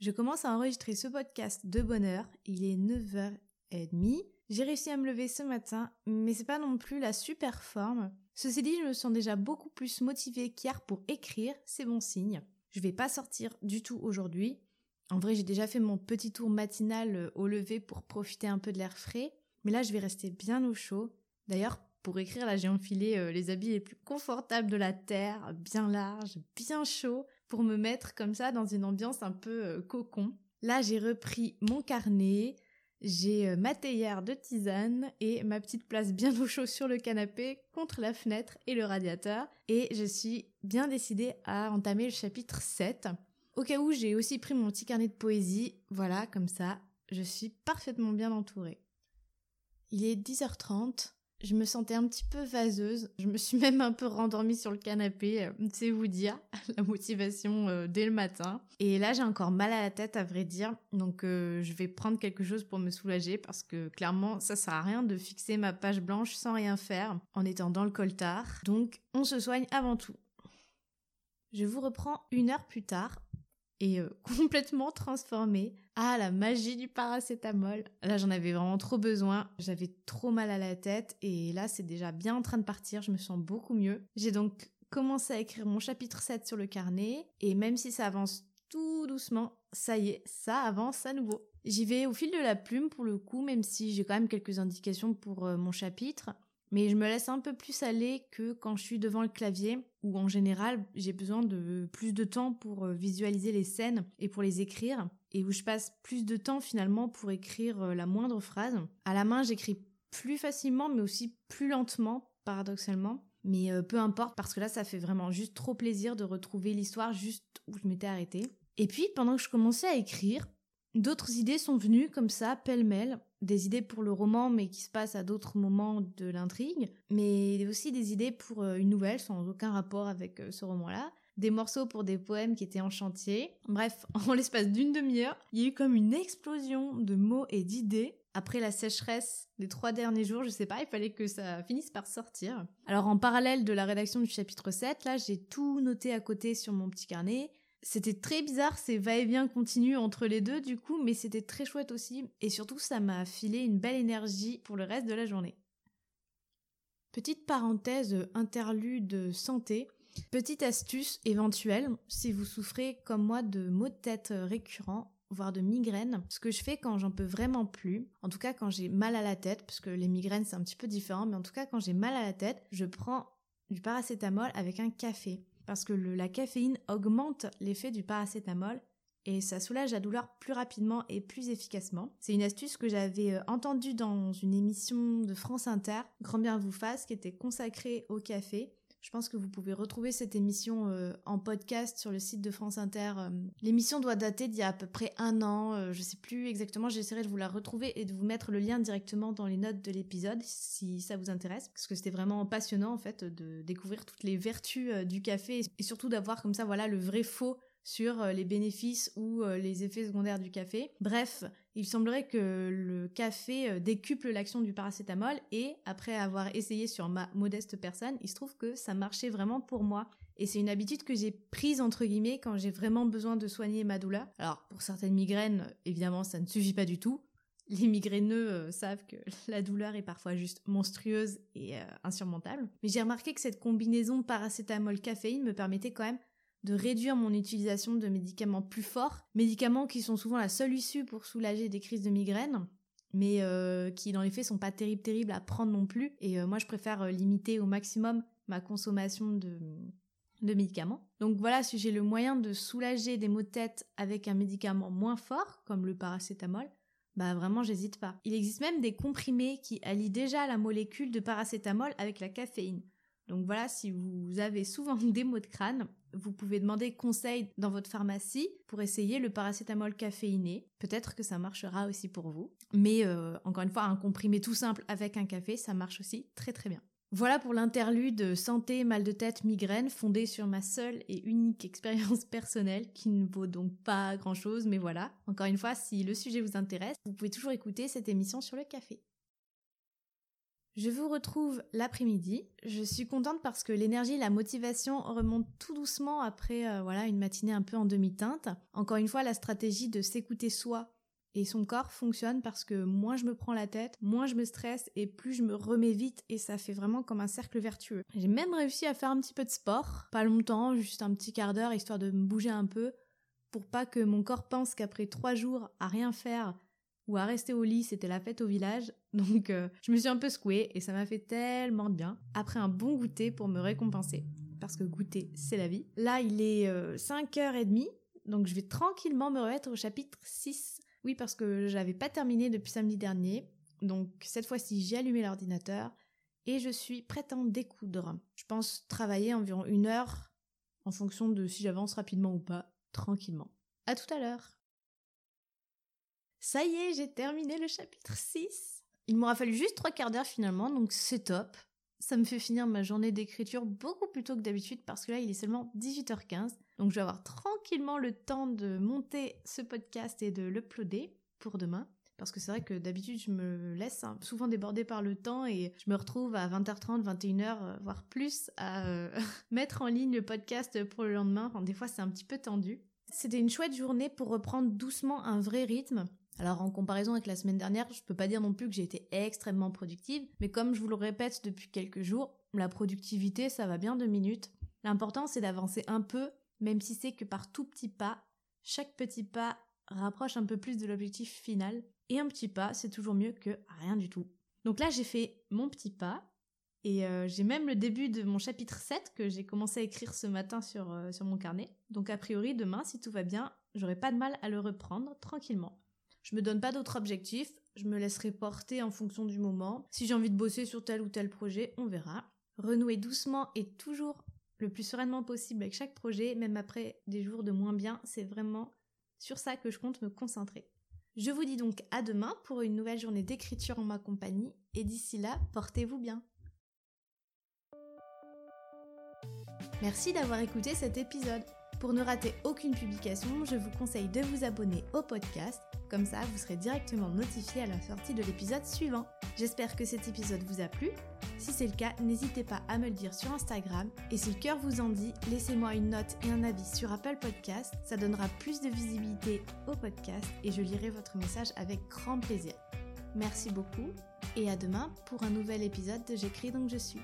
Je commence à enregistrer ce podcast de bonne heure, il est 9h30. J'ai réussi à me lever ce matin, mais c'est pas non plus la super forme. Ceci dit, je me sens déjà beaucoup plus motivée qu'hier pour écrire, c'est bon signe. Je vais pas sortir du tout aujourd'hui. En vrai, j'ai déjà fait mon petit tour matinal euh, au lever pour profiter un peu de l'air frais, mais là, je vais rester bien au chaud. D'ailleurs, pour écrire, là, j'ai enfilé euh, les habits les plus confortables de la Terre, bien larges, bien chauds, pour me mettre comme ça dans une ambiance un peu euh, cocon. Là, j'ai repris mon carnet, j'ai euh, ma théière de tisane et ma petite place bien au chaud sur le canapé contre la fenêtre et le radiateur. Et je suis bien décidée à entamer le chapitre 7. Au cas où, j'ai aussi pris mon petit carnet de poésie. Voilà, comme ça, je suis parfaitement bien entourée. Il est 10h30. Je me sentais un petit peu vaseuse. Je me suis même un peu rendormie sur le canapé, c'est vous dire, la motivation euh, dès le matin. Et là, j'ai encore mal à la tête, à vrai dire. Donc, euh, je vais prendre quelque chose pour me soulager parce que clairement, ça sert à rien de fixer ma page blanche sans rien faire en étant dans le coltard. Donc, on se soigne avant tout. Je vous reprends une heure plus tard euh, complètement transformée. Ah, la magie du paracétamol. Là, j'en avais vraiment trop besoin. J'avais trop mal à la tête et là, c'est déjà bien en train de partir. Je me sens beaucoup mieux. J'ai donc commencé à écrire mon chapitre 7 sur le carnet et même si ça avance tout doucement, ça y est, ça avance à nouveau. J'y vais au fil de la plume pour le coup, même si j'ai quand même quelques indications pour euh, mon chapitre mais je me laisse un peu plus aller que quand je suis devant le clavier, où en général j'ai besoin de plus de temps pour euh, visualiser les scènes et pour les écrire, et où je passe plus de temps finalement pour écrire euh, la moindre phrase. À la main j'écris plus facilement mais aussi plus lentement, paradoxalement. Mais euh, peu importe parce que là ça fait vraiment juste trop plaisir de retrouver l'histoire juste où je m'étais arrêtée. Et puis pendant que je commençais à écrire, D'autres idées sont venues comme ça, pêle-mêle, des idées pour le roman mais qui se passent à d'autres moments de l'intrigue, mais aussi des idées pour euh, une nouvelle sans aucun rapport avec euh, ce roman-là, des morceaux pour des poèmes qui étaient en chantier. Bref, en l'espace d'une demi-heure, il y a eu comme une explosion de mots et d'idées. Après la sécheresse des trois derniers jours, je sais pas, il fallait que ça finisse par sortir. Alors en parallèle de la rédaction du chapitre 7, là j'ai tout noté à côté sur mon petit carnet, c'était très bizarre, ces va-et-vient continu entre les deux du coup, mais c'était très chouette aussi, et surtout ça m'a filé une belle énergie pour le reste de la journée. Petite parenthèse interlude santé, petite astuce éventuelle, si vous souffrez comme moi de maux de tête récurrents, voire de migraines, ce que je fais quand j'en peux vraiment plus, en tout cas quand j'ai mal à la tête, parce que les migraines c'est un petit peu différent, mais en tout cas quand j'ai mal à la tête, je prends du paracétamol avec un café parce que la caféine augmente l'effet du paracétamol et ça soulage la douleur plus rapidement et plus efficacement. C'est une astuce que j'avais euh, entendue dans une émission de France Inter, Grand bien vous fasse, qui était consacrée au café. Je pense que vous pouvez retrouver cette émission euh, en podcast sur le site de France Inter. Euh. L'émission doit dater d'il y a à peu près un an. Euh, je sais plus exactement. J'essaierai de vous la retrouver et de vous mettre le lien directement dans les notes de l'épisode si ça vous intéresse. Parce que c'était vraiment passionnant en fait de découvrir toutes les vertus du café et surtout d'avoir comme ça voilà le vrai faux sur les bénéfices ou les effets secondaires du café. Bref, il semblerait que le café euh, décuple l'action du paracétamol et après avoir essayé sur ma modeste personne, il se trouve que ça marchait vraiment pour moi. Et c'est une habitude que j'ai prise entre guillemets quand j'ai vraiment besoin de soigner ma douleur. Alors pour certaines migraines, évidemment, ça ne suffit pas du tout. Les migraineux euh, savent que la douleur est parfois juste monstrueuse et euh, insurmontable. Mais j'ai remarqué que cette combinaison paracétamol-caféine me permettait quand même de réduire mon utilisation de médicaments plus forts, médicaments qui sont souvent la seule issue pour soulager des crises de migraine, mais euh, qui dans les faits sont pas terribles terribles à prendre non plus. Et euh, moi je préfère euh, limiter au maximum ma consommation de, de médicaments. Donc voilà, si j'ai le moyen de soulager des maux de tête avec un médicament moins fort, comme le paracétamol, bah vraiment j'hésite pas. Il existe même des comprimés qui allient déjà la molécule de paracétamol avec la caféine. Donc voilà, si vous avez souvent des maux de crâne, vous pouvez demander conseil dans votre pharmacie pour essayer le paracétamol caféiné. Peut-être que ça marchera aussi pour vous. Mais euh, encore une fois, un comprimé tout simple avec un café, ça marche aussi très très bien. Voilà pour l'interlude santé, mal de tête, migraine, fondé sur ma seule et unique expérience personnelle, qui ne vaut donc pas grand chose, mais voilà. Encore une fois, si le sujet vous intéresse, vous pouvez toujours écouter cette émission sur le café. Je vous retrouve l'après-midi. Je suis contente parce que l'énergie, la motivation remontent tout doucement après euh, voilà une matinée un peu en demi-teinte. Encore une fois, la stratégie de s'écouter soi et son corps fonctionne parce que moins je me prends la tête, moins je me stresse et plus je me remets vite et ça fait vraiment comme un cercle vertueux. J'ai même réussi à faire un petit peu de sport, pas longtemps, juste un petit quart d'heure histoire de me bouger un peu pour pas que mon corps pense qu'après trois jours à rien faire ou à rester au lit c'était la fête au village. Donc euh, je me suis un peu secouée et ça m'a fait tellement de bien après un bon goûter pour me récompenser. Parce que goûter, c'est la vie. Là, il est 5h30, euh, donc je vais tranquillement me remettre au chapitre 6 oui, parce que j'avais pas terminé depuis samedi dernier. Donc cette fois-ci, j'ai allumé l'ordinateur et je suis prête à en découdre. Je pense travailler environ une heure en fonction de si j'avance rapidement ou pas, tranquillement. À tout à l'heure. Ça y est, j'ai terminé le chapitre 6. Il m'aura fallu juste trois quarts d'heure finalement, donc c'est top. Ça me fait finir ma journée d'écriture beaucoup plus tôt que d'habitude parce que là, il est seulement 18h15. Donc je vais avoir tranquillement le temps de monter ce podcast et de l'uploader pour demain. Parce que c'est vrai que d'habitude, je me laisse hein, souvent déborder par le temps et je me retrouve à 20h30, 21h, voire plus, à euh, mettre en ligne le podcast pour le lendemain. des fois, c'est un petit peu tendu. C'était une chouette journée pour reprendre doucement un vrai rythme. Alors en comparaison avec la semaine dernière, je peux pas dire non plus que j'ai été extrêmement productive, mais comme je vous le répète depuis quelques jours, la productivité ça va bien deux minutes. L'important c'est d'avancer un peu même si c'est que par tout petit pas, chaque petit pas rapproche un peu plus de l'objectif final, et un petit pas, c'est toujours mieux que rien du tout. Donc là, j'ai fait mon petit pas, et euh, j'ai même le début de mon chapitre 7 que j'ai commencé à écrire ce matin sur, euh, sur mon carnet. Donc a priori, demain, si tout va bien, j'aurai pas de mal à le reprendre tranquillement. Je me donne pas d'autres objectifs, je me laisserai porter en fonction du moment. Si j'ai envie de bosser sur tel ou tel projet, on verra. Renouer doucement et toujours le plus sereinement possible avec chaque projet, même après des jours de moins bien. C'est vraiment sur ça que je compte me concentrer. Je vous dis donc à demain pour une nouvelle journée d'écriture en ma compagnie et d'ici là, portez-vous bien. Merci d'avoir écouté cet épisode. Pour ne rater aucune publication, je vous conseille de vous abonner au podcast, comme ça vous serez directement notifié à la sortie de l'épisode suivant. J'espère que cet épisode vous a plu. Si c'est le cas, n'hésitez pas à me le dire sur Instagram. Et si le cœur vous en dit, laissez-moi une note et un avis sur Apple Podcast. Ça donnera plus de visibilité au podcast et je lirai votre message avec grand plaisir. Merci beaucoup et à demain pour un nouvel épisode de J'écris donc je suis.